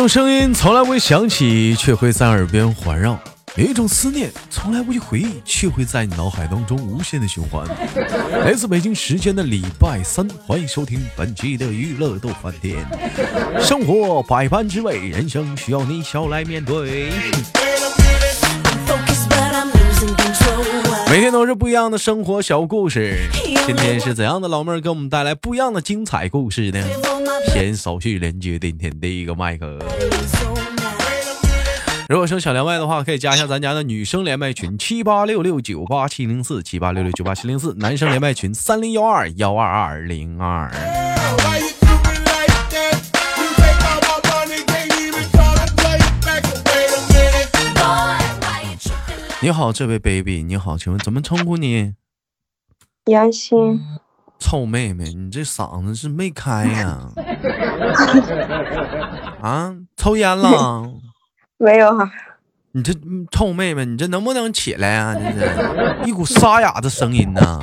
有一种声音从来不会响起，却会在耳边环绕；有一种思念从来不去回忆，却会在你脑海当中无限的循环。来自北京时间的礼拜三，欢迎收听本期的娱乐逗翻天。生活百般滋味，人生需要你笑来面对。每天都是不一样的生活小故事，今天是怎样的老妹儿给我们带来不一样的精彩故事呢？先手续连接今天第一个麦克。如果说想连麦的话，可以加一下咱家的女生连麦群七八六六九八七零四七八六六九八七零四，男生连麦群三零幺二幺二二零二。你好，这位 baby，你好，请问怎么称呼你？杨鑫，臭妹妹，你这嗓子是没开呀？啊，抽烟了？没有哈、你这嗯臭妹妹，你这能不能起来啊、你这一股沙哑的声音呢？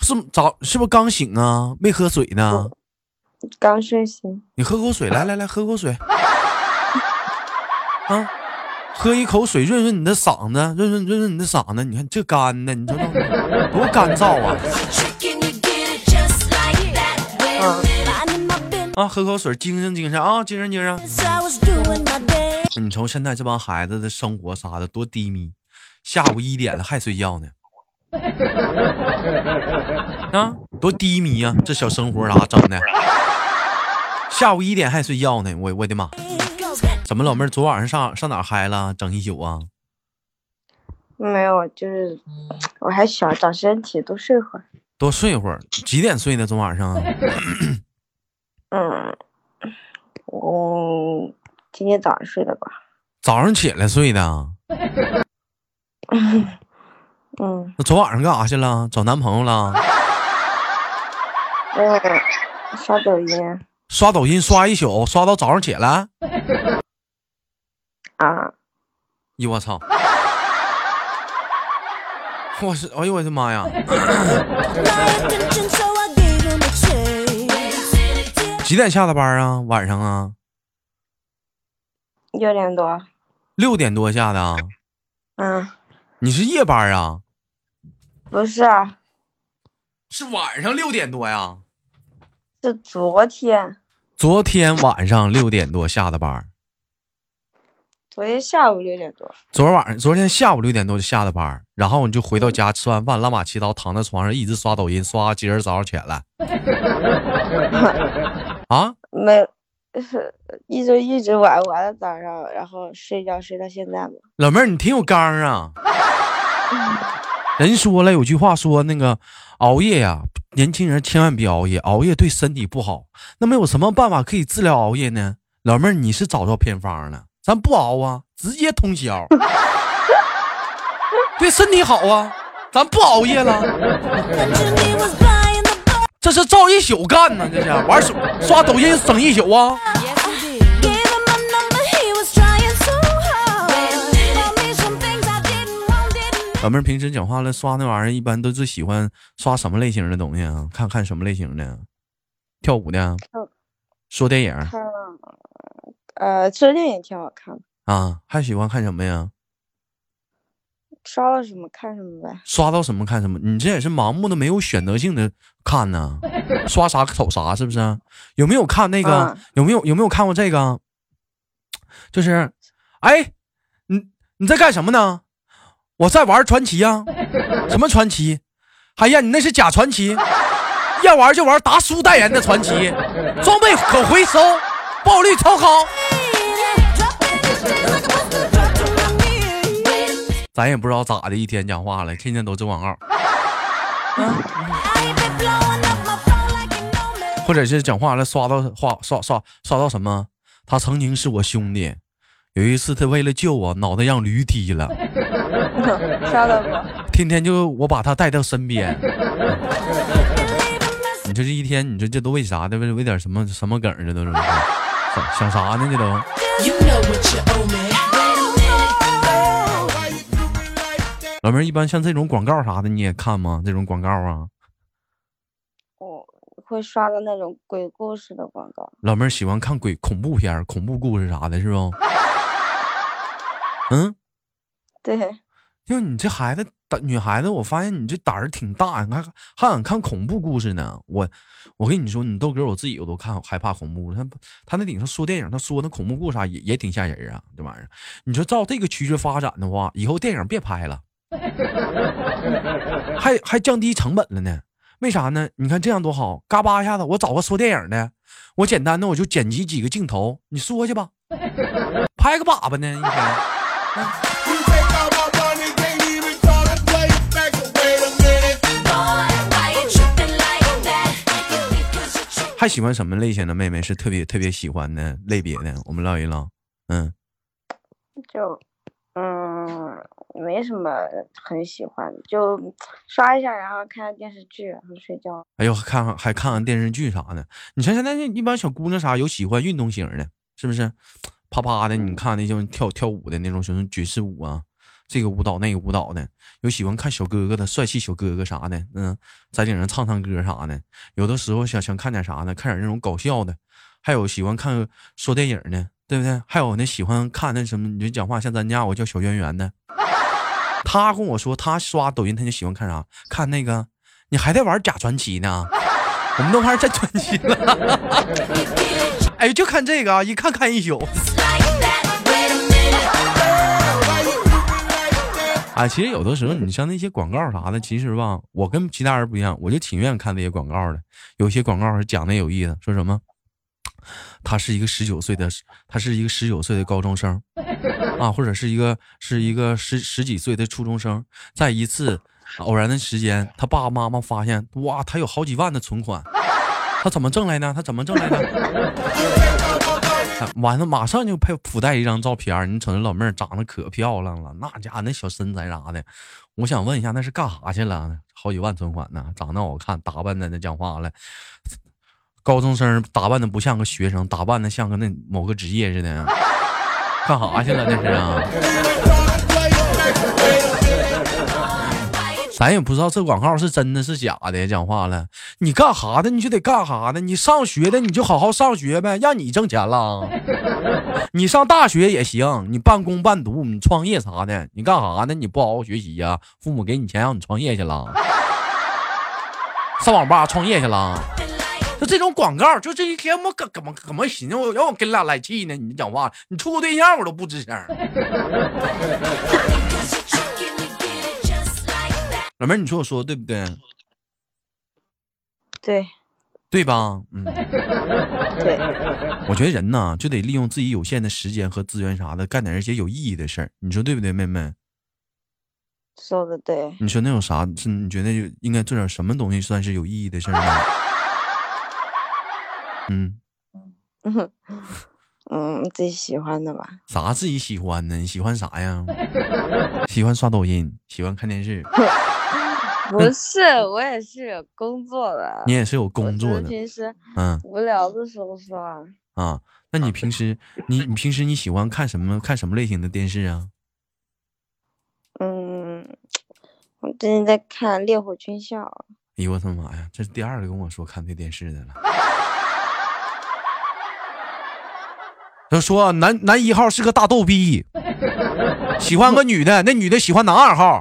是早是不是刚醒啊？没喝水呢？刚睡醒。你喝口水，来来来，喝口水。啊，喝一口水润润你的嗓子，润润润润你的嗓子。你看这干的，你知道吗？多干燥啊！啊，喝口水，精神精神啊，精神精神。你瞅现在这帮孩子的生活啥的多低迷，下午一点了还睡觉呢。啊，多低迷呀、这小生活啥整的？下午一点还睡觉呢，我我的妈！怎么老妹儿昨晚上上上哪儿嗨了，整一宿啊？没有，就是我还小，长身体，多睡会儿。多睡会儿，几点睡的？昨晚上？嗯，我今天早上睡的吧？早上起来睡的？嗯，那昨晚上干啥去了？找男朋友了？嗯，刷抖音刷抖音刷一宿，刷到早上起来？啊，咦，我操！我是，哎呦我的妈呀！几点下的班啊？晚上啊？六点多。六点多下的啊？嗯，你是夜班啊？不是啊，是晚上六点多呀？是昨天，昨天晚上六点多下的班，昨天下午六点多。昨天晚上昨天下午六点多就下的班，然后你就回到家吃完饭，拉马七刀躺在床上一直刷抖音，刷今儿早上起来。啊？没，是一直一直玩玩到早上，然后睡觉睡到现在嘛。老妹儿，你挺有刚啊！人说了，有句话说，那个熬夜呀、年轻人千万别熬夜，熬夜对身体不好。那么有什么办法可以治疗熬夜呢？老妹儿，你是找到偏方了，咱不熬啊，直接通宵，对身体好啊，咱不熬夜了，这是照一宿干呢，这是玩手刷抖音整一宿啊。老妹儿平时讲话了，刷那玩意儿一般都是喜欢刷什么类型的东西啊？看看什么类型的？跳舞的嗯？说电影看了，呃，这电影挺好看的，啊？还喜欢看什么呀？刷到什么看什么呗。刷到什么看什么？你这也是盲目的、没有选择性的看呢？刷啥瞅啥是不是？有没有看那个？嗯有没有有没有看过这个？就是，哎，你你在干什么呢？我在玩传奇呀、什么传奇？哎呀，你那是假传奇，要玩就玩达叔代言的传奇，装备可回收，爆率超高。咱也不知道咋的，一天讲话了，天天都这广告。或者是讲话了，刷到话刷刷刷到什么？他曾经是我兄弟，有一次他为了救我，脑袋让驴踢了，刷到不？天天就我把他带到身边。你这这一天，你说这都为啥的？为为点什么什么梗儿？这都是想想啥呢？这都 You know what you 老妹儿，一般像这种广告啥的你也看吗？这种广告啊，我会刷到那种鬼故事的广告。老妹儿喜欢看鬼恐怖片、恐怖故事啥的，是不？嗯，对，就你这孩子胆，女孩子，我发现你这胆儿挺大，你还还敢看恐怖故事呢。我我跟你说，你豆哥我自己我都看害怕恐怖。他他那顶上说电影，他说那恐怖故事啥也也挺吓人啊，这玩意儿。你说照这个趋势发展的话，以后电影别拍了，还还降低成本了呢？为啥呢？你看这样多好，嘎巴一下子，我找个说电影的，我简单的我就剪辑几个镜头，你说去吧，拍个粑粑呢一天。还喜欢什么类型的妹妹是特别特别喜欢的类别的？我们唠一唠，嗯，就嗯没什么很喜欢，就刷一下，然后看看电视剧，然后睡觉。哎呦，看看还看看电视剧啥的。你像现在那一般小姑娘啥有喜欢运动型的，是不是？啪啪的，你看那些跳跳舞的那种，什么爵士舞啊，这个舞蹈那个舞蹈的，有喜欢看小哥哥的帅气小哥哥啥的，嗯，在顶上唱唱歌啥的。有的时候想想看点啥呢？看点那种搞笑的，还有喜欢看说电影的，对不对？还有那喜欢看那什么，你就讲话像咱家我叫小圆圆的，他跟我说他刷抖音他就喜欢看啥？看那个，你还在玩假传奇呢？我们都玩真传奇了。哎，就看这个啊，一看看一宿。哎，其实有的时候你像那些广告啥的，其实吧，我跟其他人不一样，我就挺愿意看那些广告的。有些广告是讲的有意思，说什么，他是一个十九岁的，他是一个十九岁的高中生，啊，或者是一个是一个十十几岁的初中生，在一次偶然的时间，他爸爸妈妈发现，哇，他有好几万的存款，他怎么挣来呢？他怎么挣来的？完了，马上就配附带一张照片，你瞅那老妹儿长得可漂亮了，那家伙那小身材啥的，我想问一下，那是干啥去了？好几万存款呢，长得好看，打扮的那讲话了，高中生打扮的不像个学生，打扮的像个那某个职业似的，干啥去了？那是啊？咱也不知道这广告是真的是假的，讲话了，你干啥的你就得干啥的，你上学的你就好好上学呗，让你挣钱了。你上大学也行，你半工半读，你创业啥的，你干啥呢？你不好好学习呀、父母给你钱让你创业去了，上网吧创业去了。就这种广告，就这一天我怎怎么怎么寻思，我让我跟俩来气呢？你讲话，你处个对象我都不吱声。老妹儿，你说我说的对不对？对对吧？嗯。对，我觉得人呢，就得利用自己有限的时间和资源啥的，干点一些有意义的事儿。你说对不对，妹妹？说的对。你说那有啥？是你觉得有应该做点什么东西算是有意义的事儿呢？嗯，嗯 嗯，自己喜欢的吧。啥自己喜欢呢？你喜欢啥呀？喜欢刷抖音，喜欢看电视，不是，我也是有工作的。你也是有工作的，平时嗯无聊的时候刷。啊。那你平时你你平时你喜欢看什么看什么类型的电视啊？嗯，我最近在看《烈火军校》。哎呦我的妈呀！这是第二个跟我说看这电视的了。他说男男一号是个大逗逼，喜欢个女的，那女的喜欢男二号，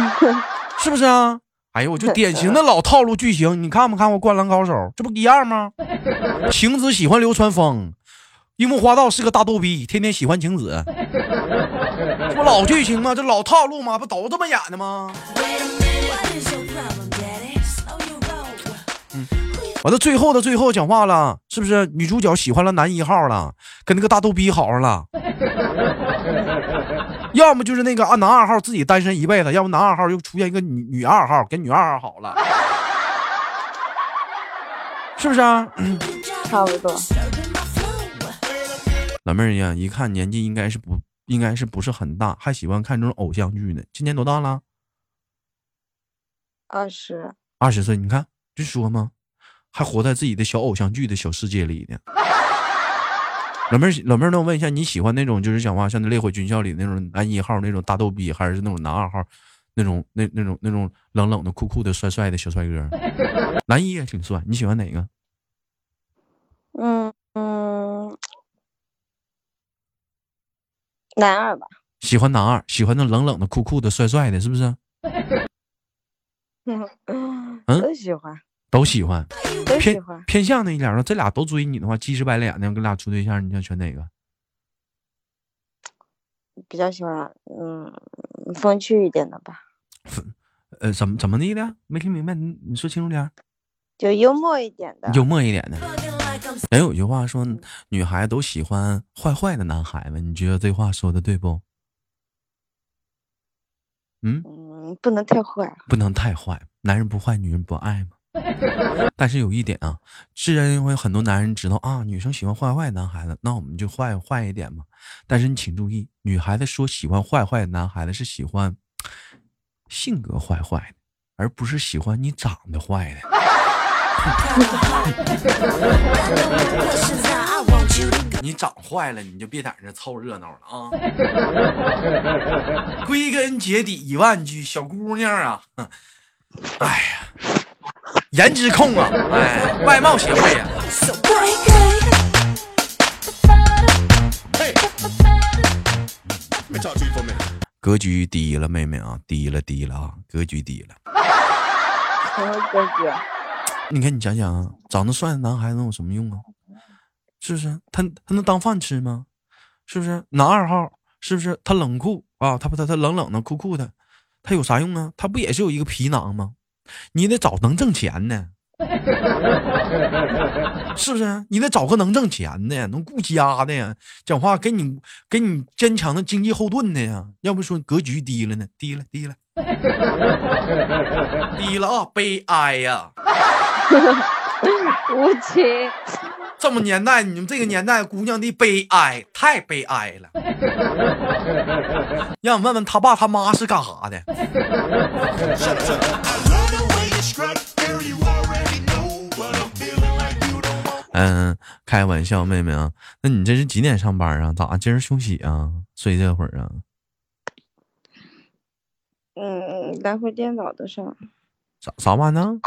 是不是啊？哎呦，我就典型的老套路剧情，你看没看过《灌篮高手》？这不一样吗？晴子喜欢流川枫，樱木花道是个大逗逼，天天喜欢晴子，这不老剧情吗？这老套路吗？不都这么演的吗？Wait 完了，最后的最后讲话了，是不是女主角喜欢了男一号了，跟那个大逗逼好上了？要么就是那个啊男二号自己单身一辈子，要不男二号又出现一个女女二号，跟女二号好了，是不是啊？差不多.老妹儿呀，一看年纪应该是不应该是不是很大，还喜欢看这种偶像剧呢。今年多大了？二十。二十岁，你看就说嘛，还活在自己的小偶像剧的小世界里呢。老妹儿，老妹儿，那我问一下，你喜欢那种就是讲话像那《烈火军校》里那种男一号那种大逗逼，还是那种男二号那种那那种那种冷冷的、酷酷的、帅帅的小帅哥？男一也挺帅，你喜欢哪个？嗯嗯，男二吧。喜欢男二，喜欢那冷冷的、酷酷的、帅帅的，是不是？嗯都喜欢，都喜欢，偏。偏向那一点儿呢？这俩都追你的话，鸡翅白脸的，跟俩处对象，你想选哪个？比较喜欢嗯风趣一点的吧，呃，怎么怎么的了？没听明白，你你说清楚点。就幽默一点的。幽默一点的。人有句话说，女孩都喜欢坏坏的男孩子，你觉得这话说的对不？嗯，嗯，不能太坏。不能太坏，男人不坏，女人不爱嘛。但是有一点啊，既然因为很多男人知道啊，女生喜欢坏坏的男孩子，那我们就坏坏一点嘛。但是你请注意，女孩子说喜欢坏坏的男孩子是喜欢性格坏坏的，而不是喜欢你长得坏的。你长坏了，你就别在这凑热闹了啊！归根结底一万句，小姑娘啊，哎呀，颜值控啊，哎，外貌协会啊.格局低了，妹妹啊，低了低了啊，格局低了。什么格局？你看，你想想啊，长得帅的男孩子能有什么用啊？是不是？他他能当饭吃吗？是不是？男二号是不是？他冷酷啊，他不他他冷冷的酷酷的，他有啥用啊？他不也是有一个皮囊吗？你得找能挣钱的，是不是？你得找个能挣钱的，能顾家的呀，讲话给你给你坚强的经济后盾的呀。要不说格局低了呢，低了低了，低了啊，悲哀呀、无情。这么年代你们这个年代姑娘的悲哀太悲哀了。让我问问他爸他妈是干啥的？嗯开玩笑妹妹啊那你这是几点上班啊？咋今儿休息啊？睡这会儿啊？嗯来回颠倒的上。啥啥玩意儿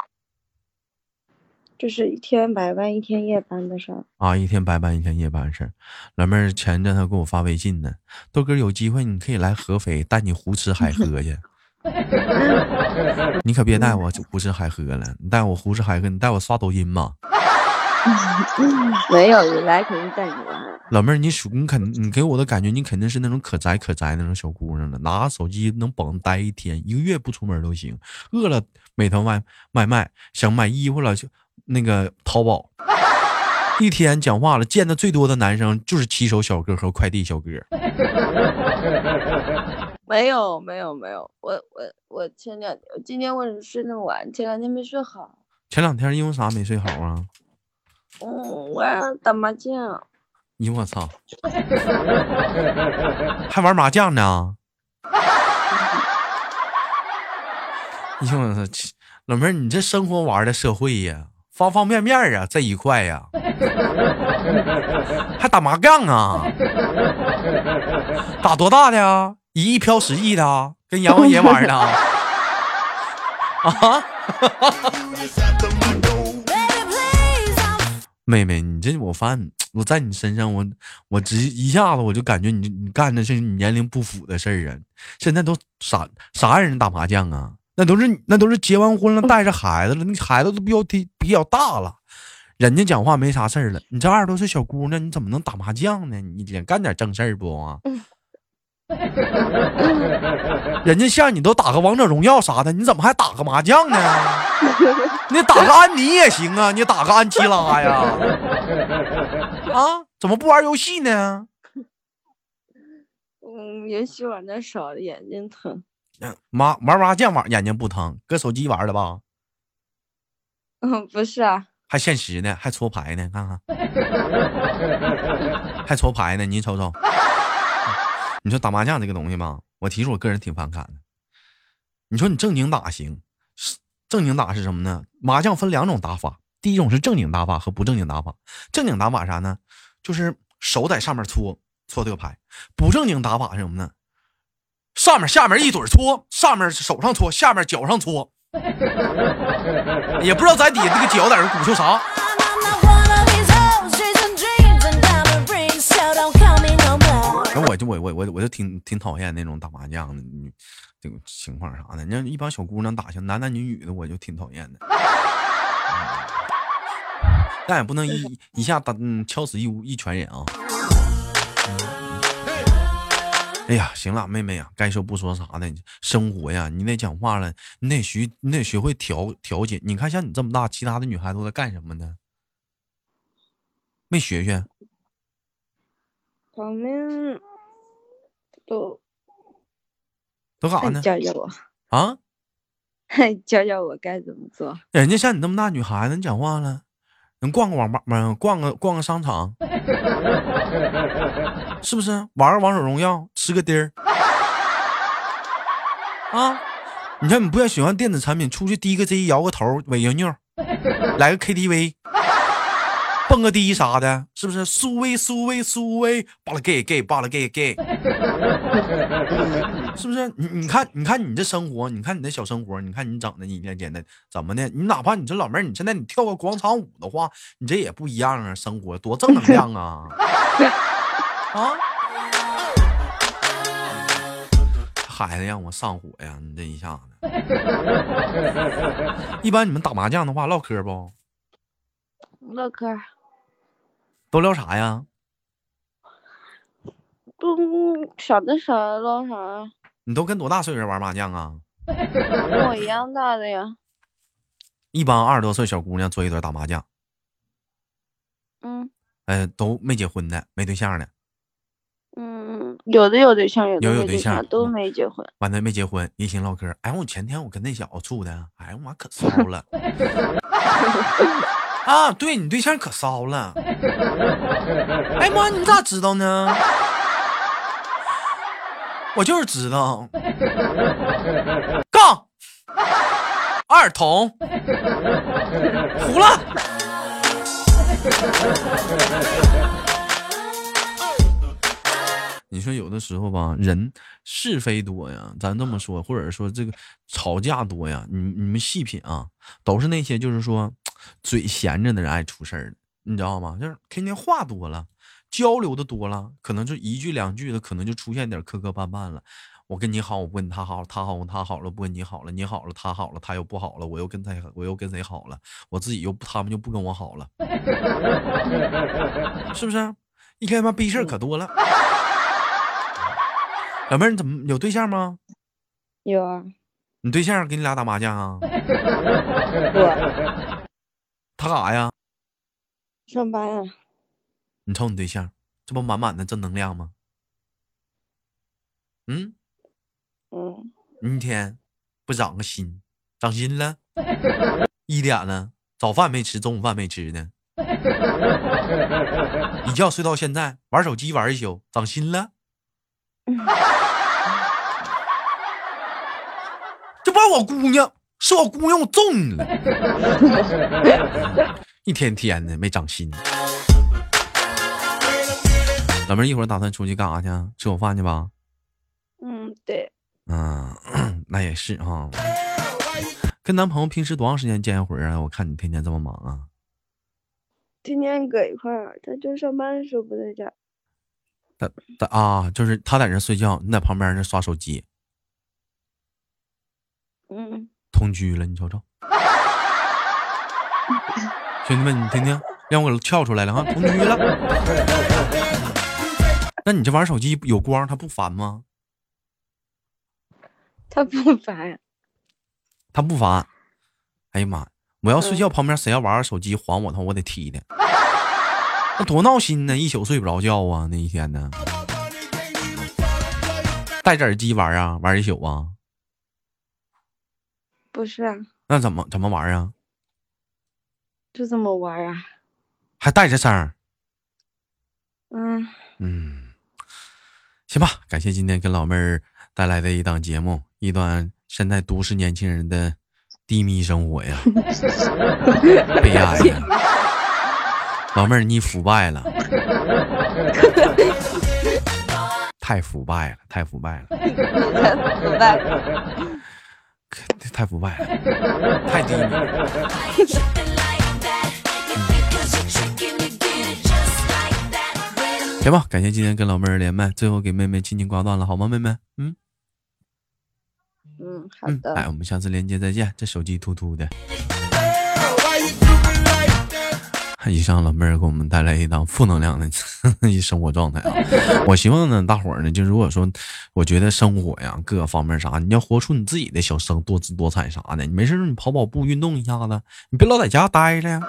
就是一天白班，一天夜班的事儿。啊，一天白班，一天夜班的事儿。老妹儿前阵她给我发微信呢，豆哥有机会你可以来合肥带你胡吃海喝去。你可别带我胡吃海喝了，你带我胡吃海喝，你带我刷抖音吧。没有，你来肯定带你玩。老妹儿，你属你肯你给我的感觉，你肯定是那种可宅可宅那种小姑娘了，拿手机能绑待一天，一个月不出门都行。饿了美团外外卖，想买衣服了就那个淘宝。一天讲话了，见的最多的男生就是骑手小哥和快递小哥。没有，没有，没有。我我我前两天今天为什么睡那么晚？前两天没睡好。前两天因为啥没睡好啊？嗯，晚上打麻将。哎呦我操！还玩麻将呢？哎呦我操！老妹儿，你这生活玩的社会呀，方方面面啊这一块呀，还打麻将啊？打多大的呀？一亿飘十亿的啊？跟阎王爷玩呢？啊妹妹，你这我发现 我在你身上，我我直一下子我就感觉你你干的是你年龄不符的事儿啊！现在都啥啥人打麻将啊？那都是那都是结完婚了带着孩子了，那孩子都比较比比较大了，人家讲话没啥事儿了。你这二十多岁小姑娘，你怎么能打麻将呢？你得干点正事儿不啊？人家像你都打个王者荣耀啥的，你怎么还打个麻将呢？你打个安妮也行啊，你打个安琪拉呀？啊，怎么不玩游戏呢？嗯，游戏玩的少，眼睛疼。嗯麻玩麻将玩眼睛不疼，搁手机玩的吧？嗯，不是啊，还现实呢，还搓牌呢，看看，还搓牌呢，你瞅瞅。你说打麻将这个东西吧，我其实我个人挺反感的。你说你正经打行，正经打是什么呢？麻将分两种打法，第一种是正经打法和不正经打法。正经打法啥呢？就是手在上面搓搓这个牌。不正经打法是什么呢？上面下面一嘴搓，上面手上搓，下面脚上搓，也不知道在底下这个脚在这鼓捣啥。后我就我我我我就挺挺讨厌那种打麻将的女这种情况啥的。你像一帮小姑娘打去，男男女女的，我就挺讨厌的。嗯 但也不能一一下打嗯敲死一屋一群人啊。哎呀，行了，妹妹呀，该说不说啥的，生活呀，你得讲话了，你得学，你得学会调调节。你看，像你这么大，其他的女孩子都在干什么呢？没学学？他们都都干啥呢？教教我，啊？教教我该怎么做。人家像你那么大女孩子，你讲话了，能逛个网吧吗？逛个逛个商场，是不是？玩个王者荣耀，吃个丁儿 啊！你看你不要喜欢电子产品，出去滴个 Z，摇个头，尾个牛，来个 KTV，蹦个迪啥的，是不是？苏威苏威苏威，巴拉 gay gay 巴拉 gay gay，是不是？你你看你看你这生活，你看你那小生活，你看你整的你一天天的怎么的？你哪怕你这老妹儿，你现在你跳个广场舞的话，你这也不一样啊，生活多正能量啊！啊！孩子让我上火呀！你这一下子，一般你们打麻将的话唠嗑不？唠嗑儿都聊啥呀？都小的啥唠啥啊，你都跟多大岁数人玩麻将啊？跟我一样大的呀。一帮二十多岁小姑娘坐一堆打麻将，嗯呃，都没结婚的，没对象的，嗯，有的有对象，有的有有对对象都嗯没结婚。完了没结婚，一心唠嗑，哎，我前天我跟那小子处的，哎呀妈可骚了，啊，对你对象可骚了，哎妈，你咋知道呢？我就是知道，杠二筒糊了。你说有的时候吧，人是非多呀，咱这么说，或者说这个吵架多呀，你你们细品啊，都是那些就是说嘴闲着的人爱出事儿，你知道吗？就是天天话多了，交流的多了，可能就一句两句的，可能就出现点磕磕绊绊了。我跟你好，我不跟他好，他好我他好了，不跟你好了，你好了他好了，他又不好了，我又跟他我又跟谁好了，我自己又他们就不跟我好了，是不是？一天妈逼事儿可多了。老妹儿，你怎么有对象吗？有啊，你对象跟你俩打麻将啊？我他干啥呀？上班啊，你瞅你对象，这不满满的正能量吗？嗯，嗯，明天不长个心，长心了？一点了，早饭没吃，中午饭没吃呢，一觉睡到现在，玩手机玩一宿，长心了？这不是我姑娘，是我姑娘，我揍你了！一天天的没长心。老妹儿，一会儿打算出去干啥去啊？吃口饭去吧？嗯，对，嗯，那也是哈。跟男朋友平时多长时间见一回啊？我看你天天这么忙啊。天天搁一块儿，他就上班的时候不在家。他他啊，就是他在那睡觉，你在旁边那刷手机，嗯，同居了，你瞅瞅。兄弟们，你听听，让我跳出来了哈，同居了。那你这玩手机有光，他不烦吗？他不烦，他不烦。哎呀妈！我要睡觉，旁边谁要玩手机还我的话，我得踢他。那多闹心呢，一宿睡不着觉啊，那一天呢。戴着耳机玩啊，玩一宿啊。不是啊，那怎么怎么玩啊？就这么玩啊。还带着声儿？嗯，嗯，行吧，感谢今天跟老妹儿带来的一档节目，一段现在都市年轻人的低迷生活呀，悲哀呀。老妹儿，你腐败了，太太腐败了，太腐败了，腐败。太腐败了，太低了。行吧，感谢今天跟老妹儿连麦，最后给妹妹轻轻挂断了，好吗？妹妹，嗯嗯，好的。来，我们下次连接再见。这手机突突的。以上老妹儿给我们带来一档负能量的 一生活状态啊！我希望呢，大伙儿呢，就如果说，我觉得生活呀，各个方面啥，你要活出你自己的小生多姿多彩啥的。你没事你跑跑步，运动一下子，你别老在家待着呀。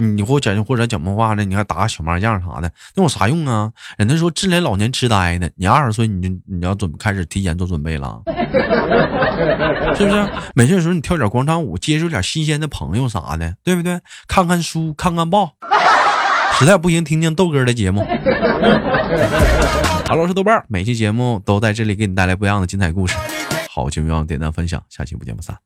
你给我讲或者讲梦话呢你还打小麻将啥的那有啥用啊？人家说治疗老年痴呆呢你二十岁你就你要准备开始提前做准备了。是不是？没事的时候你跳点广场舞接触点新鲜的朋友啥的对不对？看看书看看报实在不行听听豆哥的节目。哈喽是豆瓣每期节目都在这里给你带来不一样的精彩故事。好久没忘点赞分享下期不见不散。